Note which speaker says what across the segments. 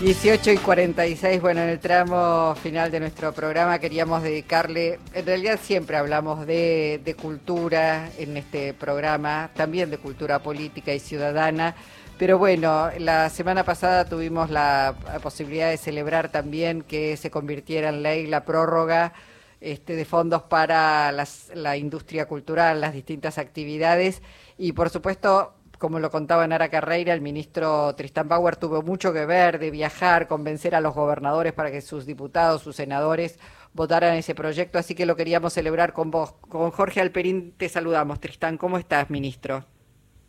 Speaker 1: 18 y 46, bueno, en el tramo final de nuestro programa queríamos dedicarle, en realidad siempre hablamos de, de, cultura en este programa, también de cultura política y ciudadana, pero bueno, la semana pasada tuvimos la posibilidad de celebrar también que se convirtiera en ley la prórroga este, de fondos para las, la industria cultural, las distintas actividades y por supuesto como lo contaba Nara Carreira, el ministro Tristan Bauer tuvo mucho que ver de viajar, convencer a los gobernadores para que sus diputados, sus senadores votaran ese proyecto, así que lo queríamos celebrar con vos. Con Jorge Alperín te saludamos. Tristán, ¿cómo estás, ministro?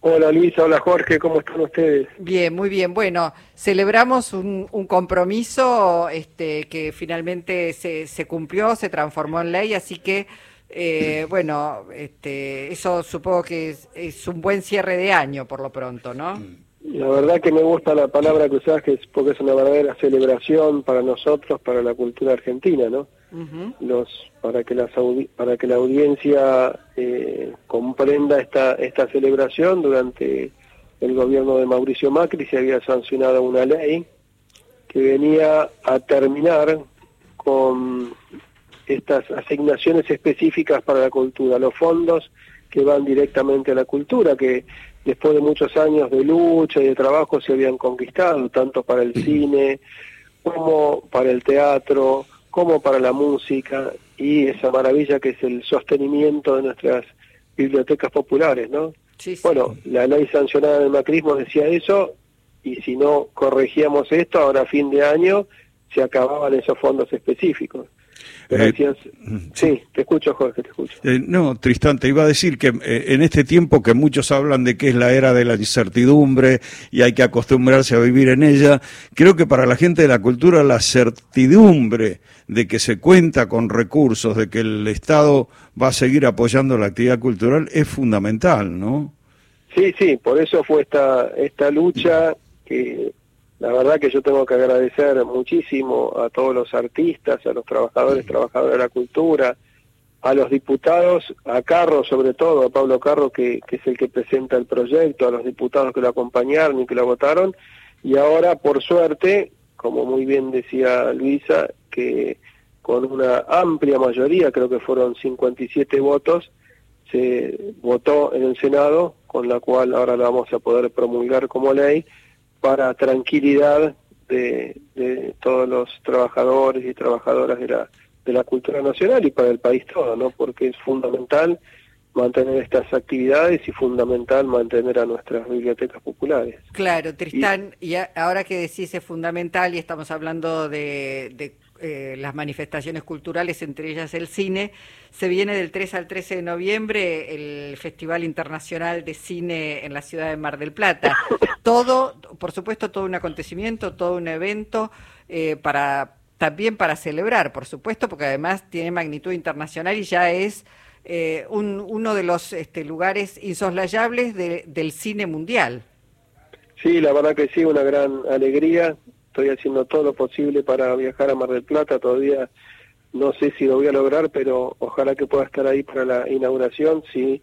Speaker 2: Hola Luisa, hola Jorge, ¿cómo están ustedes?
Speaker 1: Bien, muy bien. Bueno, celebramos un, un compromiso este, que finalmente se, se cumplió, se transformó en ley, así que eh, bueno, este, eso supongo que es, un buen cierre de año por lo pronto, ¿no?
Speaker 2: La verdad que me gusta la palabra que usas, porque es una verdadera celebración para nosotros, para la cultura argentina, ¿no? Los para que la para que la audiencia eh, comprenda esta esta celebración durante el gobierno de Mauricio Macri se había sancionado una ley que venía a terminar con estas asignaciones específicas para la cultura, los fondos que van directamente a la cultura, que después de muchos años de lucha y de trabajo se habían conquistado, tanto para el cine como para el teatro, como para la música y esa maravilla que es el sostenimiento de nuestras bibliotecas populares, ¿no? Bueno, la ley sancionada del macrismo decía eso y si no corregíamos esto, ahora a fin de año se acababan esos fondos específicos. Gracias. Eh, sí, te escucho, Jorge, te escucho.
Speaker 3: Eh, no, Tristán, te iba a decir que eh, en este tiempo que muchos hablan de que es la era de la incertidumbre y hay que acostumbrarse a vivir en ella, creo que para la gente de la cultura la certidumbre de que se cuenta con recursos, de que el Estado va a seguir apoyando la actividad cultural es fundamental, ¿no?
Speaker 2: Sí, sí, por eso fue esta, esta lucha que la verdad que yo tengo que agradecer muchísimo a todos los artistas, a los trabajadores, trabajadoras de la cultura, a los diputados, a Carro sobre todo, a Pablo Carro que, que es el que presenta el proyecto, a los diputados que lo acompañaron y que lo votaron, y ahora por suerte, como muy bien decía Luisa, que con una amplia mayoría, creo que fueron 57 votos, se votó en el Senado, con la cual ahora la vamos a poder promulgar como ley, para tranquilidad de, todos los trabajadores y trabajadoras de la, de la cultura nacional y para el país todo, ¿no? Porque es fundamental mantener estas actividades y fundamental mantener a nuestras bibliotecas populares.
Speaker 1: Claro, Tristán, y, ahora que decís es fundamental y estamos hablando de, de eh, las manifestaciones culturales, entre ellas el cine. Se viene del 3 al 13 de noviembre el Festival Internacional de Cine en la ciudad de Mar del Plata. Todo, por supuesto, todo un acontecimiento, todo un evento eh, para también para celebrar, por supuesto, porque además tiene magnitud internacional y ya es eh, uno de los este, lugares insoslayables del cine mundial.
Speaker 2: Sí, la verdad que sí, una gran alegría estoy haciendo todo lo posible para viajar a Mar del Plata, todavía no sé si lo voy a lograr, pero ojalá que pueda estar ahí para la inauguración, sí,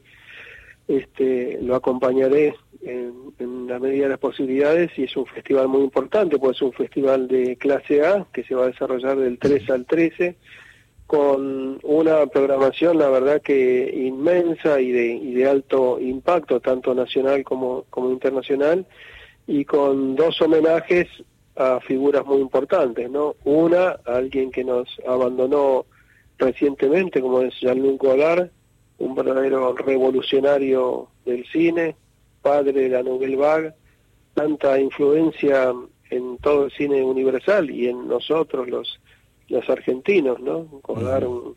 Speaker 2: este, lo acompañaré en, la medida de las posibilidades y es un festival muy importante, pues es un festival de clase A que se va a desarrollar del 3 al 13 con una programación, la verdad que inmensa y de, y de alto impacto, tanto nacional como, como internacional, y con dos homenajes a figuras muy importantes, ¿no? Una, alguien que nos abandonó recientemente, como es Jean-Luc Godard, un verdadero revolucionario del cine, padre de la Nouvelle Vague, tanta influencia en todo el cine universal y en nosotros los los argentinos, ¿no? Godard, un,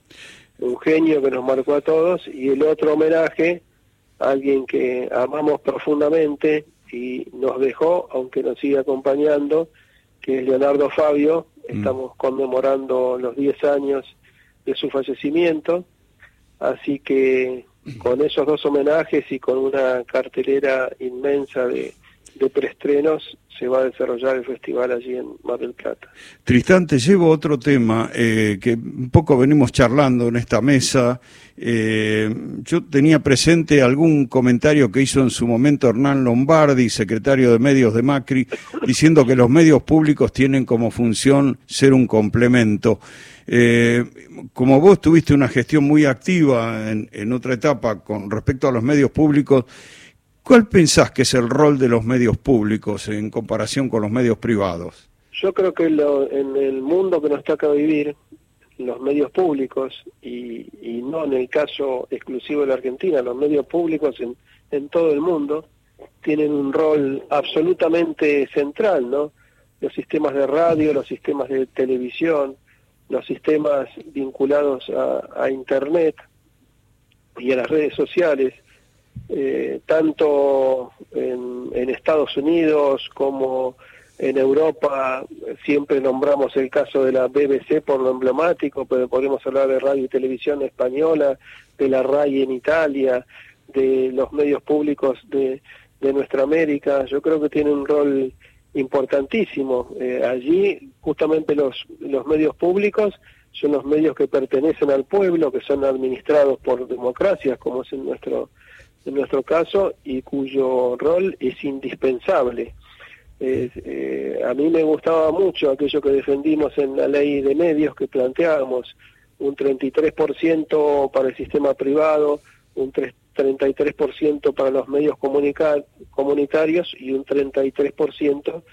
Speaker 2: un genio que nos marcó a todos, y el otro homenaje, a alguien que amamos profundamente y nos dejó, aunque nos sigue acompañando, que es Leonardo Fabio, mm. estamos conmemorando los 10 años de su fallecimiento, así que con esos dos homenajes y con una cartelera inmensa de, de preestrenos se va a desarrollar el festival allí en Mar del Plata.
Speaker 3: Tristán, te llevo otro tema eh, que un poco venimos charlando en esta mesa. Eh, yo tenía presente algún comentario que hizo en su momento Hernán Lombardi, secretario de Medios de Macri, diciendo que los medios públicos tienen como función ser un complemento. Eh, como vos tuviste una gestión muy activa en, en otra etapa con respecto a los medios públicos, ¿Cuál pensás que es el rol de los medios públicos en comparación con los medios privados?
Speaker 2: Yo creo que en el mundo que nos toca vivir, los medios públicos, y, no en el caso exclusivo de la Argentina, los medios públicos en, todo el mundo, tienen un rol absolutamente central, ¿no? Los sistemas de radio, los sistemas de televisión, los sistemas vinculados a Internet y a las redes sociales, eh, tanto en, en, Estados Unidos como en Europa, siempre nombramos el caso de la BBC por lo emblemático, pero podemos hablar de radio y televisión española, de la RAI en Italia, de los medios públicos de, nuestra América. Yo creo que tiene un rol importantísimo. Eh, allí, justamente los, los medios públicos son los medios que pertenecen al pueblo, que son administrados por democracias, como es en nuestro en nuestro caso y cuyo rol es indispensable. Eh, a mí me gustaba mucho aquello que defendimos en la ley de medios que planteábamos, un 33% para el sistema privado, un 33% para los medios comunitarios y un 33%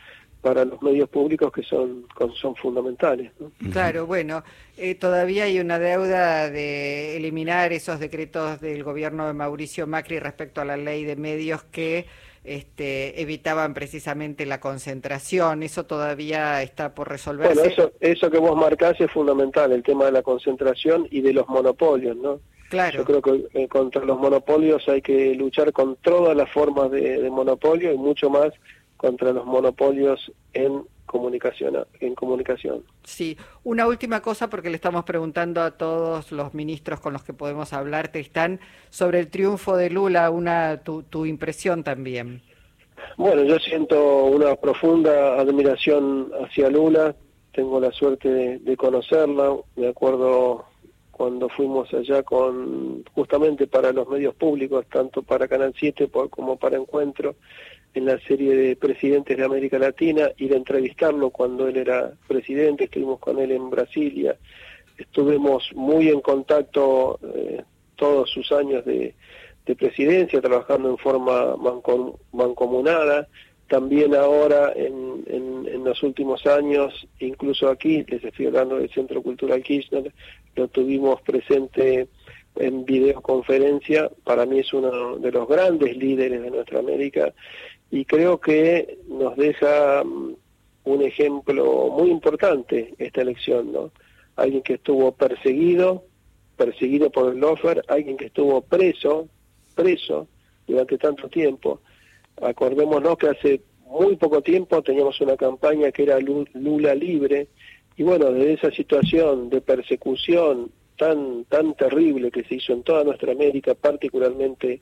Speaker 2: para los medios públicos que son, son fundamentales.
Speaker 1: Claro, bueno, eh, todavía hay una deuda de eliminar esos decretos del gobierno de Mauricio Macri respecto a la ley de medios que este, evitaban precisamente la concentración. Eso todavía está por resolverse.
Speaker 2: Bueno, eso, eso que vos marcás es fundamental, el tema de la concentración y de los monopolios, ¿no?
Speaker 1: Claro.
Speaker 2: Yo creo que eh, contra los monopolios hay que luchar con todas las formas de monopolio y mucho más contra los monopolios en comunicación, en comunicación.
Speaker 1: Sí, una última cosa porque le estamos preguntando a todos los ministros con los que podemos hablar, están sobre el triunfo de Lula, una tu, tu impresión también.
Speaker 2: Bueno, yo siento una profunda admiración hacia Lula, tengo la suerte de, de conocerla, me acuerdo cuando fuimos allá con justamente para los medios públicos, tanto para Canal 7 como para Encuentro, en la serie de presidentes de América Latina, ir a entrevistarlo cuando él era presidente, estuvimos con él en Brasilia, estuvimos muy en contacto eh, todos sus años de, presidencia, trabajando en forma mancomunada, también ahora en, en, los últimos años, incluso aquí, les estoy hablando del Centro Cultural Kirchner, lo tuvimos presente en videoconferencia, para mí es uno de los grandes líderes de nuestra América y creo que nos deja mm, un ejemplo muy importante esta elección, ¿no? Alguien que estuvo perseguido, perseguido por el Lofer, alguien que estuvo preso, preso durante tanto tiempo. Acordémonos que hace muy poco tiempo teníamos una campaña que era Lula libre y bueno, desde esa situación de persecución tan tan terrible que se hizo en toda nuestra América, particularmente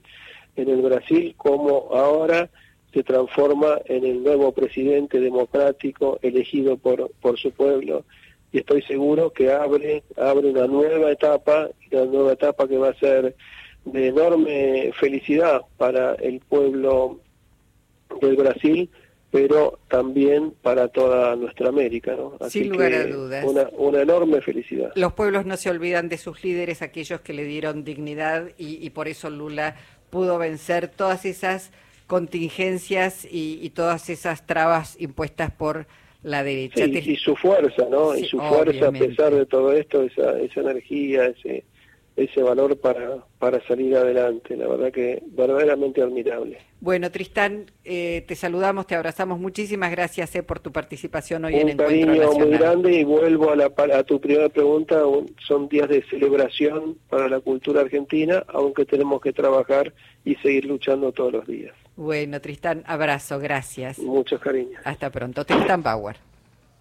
Speaker 2: en el Brasil, como ahora se transforma en el nuevo presidente democrático elegido por, por su pueblo y estoy seguro que abre, abre una nueva etapa, una nueva etapa que va a ser de enorme felicidad para el pueblo del Brasil, pero también para toda nuestra América, ¿no?
Speaker 1: Así Sin lugar a dudas.
Speaker 2: Una, una enorme felicidad.
Speaker 1: Los pueblos no se olvidan de sus líderes, aquellos que le dieron dignidad y, y por eso Lula pudo vencer todas esas contingencias y, todas esas trabas impuestas por la derecha.
Speaker 2: y su fuerza, ¿no? y su fuerza a pesar de todo esto, esa, esa energía, ese, ese valor para, para salir adelante. La verdad que verdaderamente admirable.
Speaker 1: Bueno, Tristán, eh, te saludamos, te abrazamos. Muchísimas gracias eh, por tu participación hoy en
Speaker 2: Encuentro
Speaker 1: Un
Speaker 2: cariño muy grande y vuelvo a, la, a tu primera pregunta. Son días de celebración para la cultura argentina, aunque tenemos que trabajar y seguir luchando todos los días.
Speaker 1: Bueno, Tristán, abrazo, gracias.
Speaker 2: Muchos cariños.
Speaker 1: Hasta pronto. Tristán Bauer.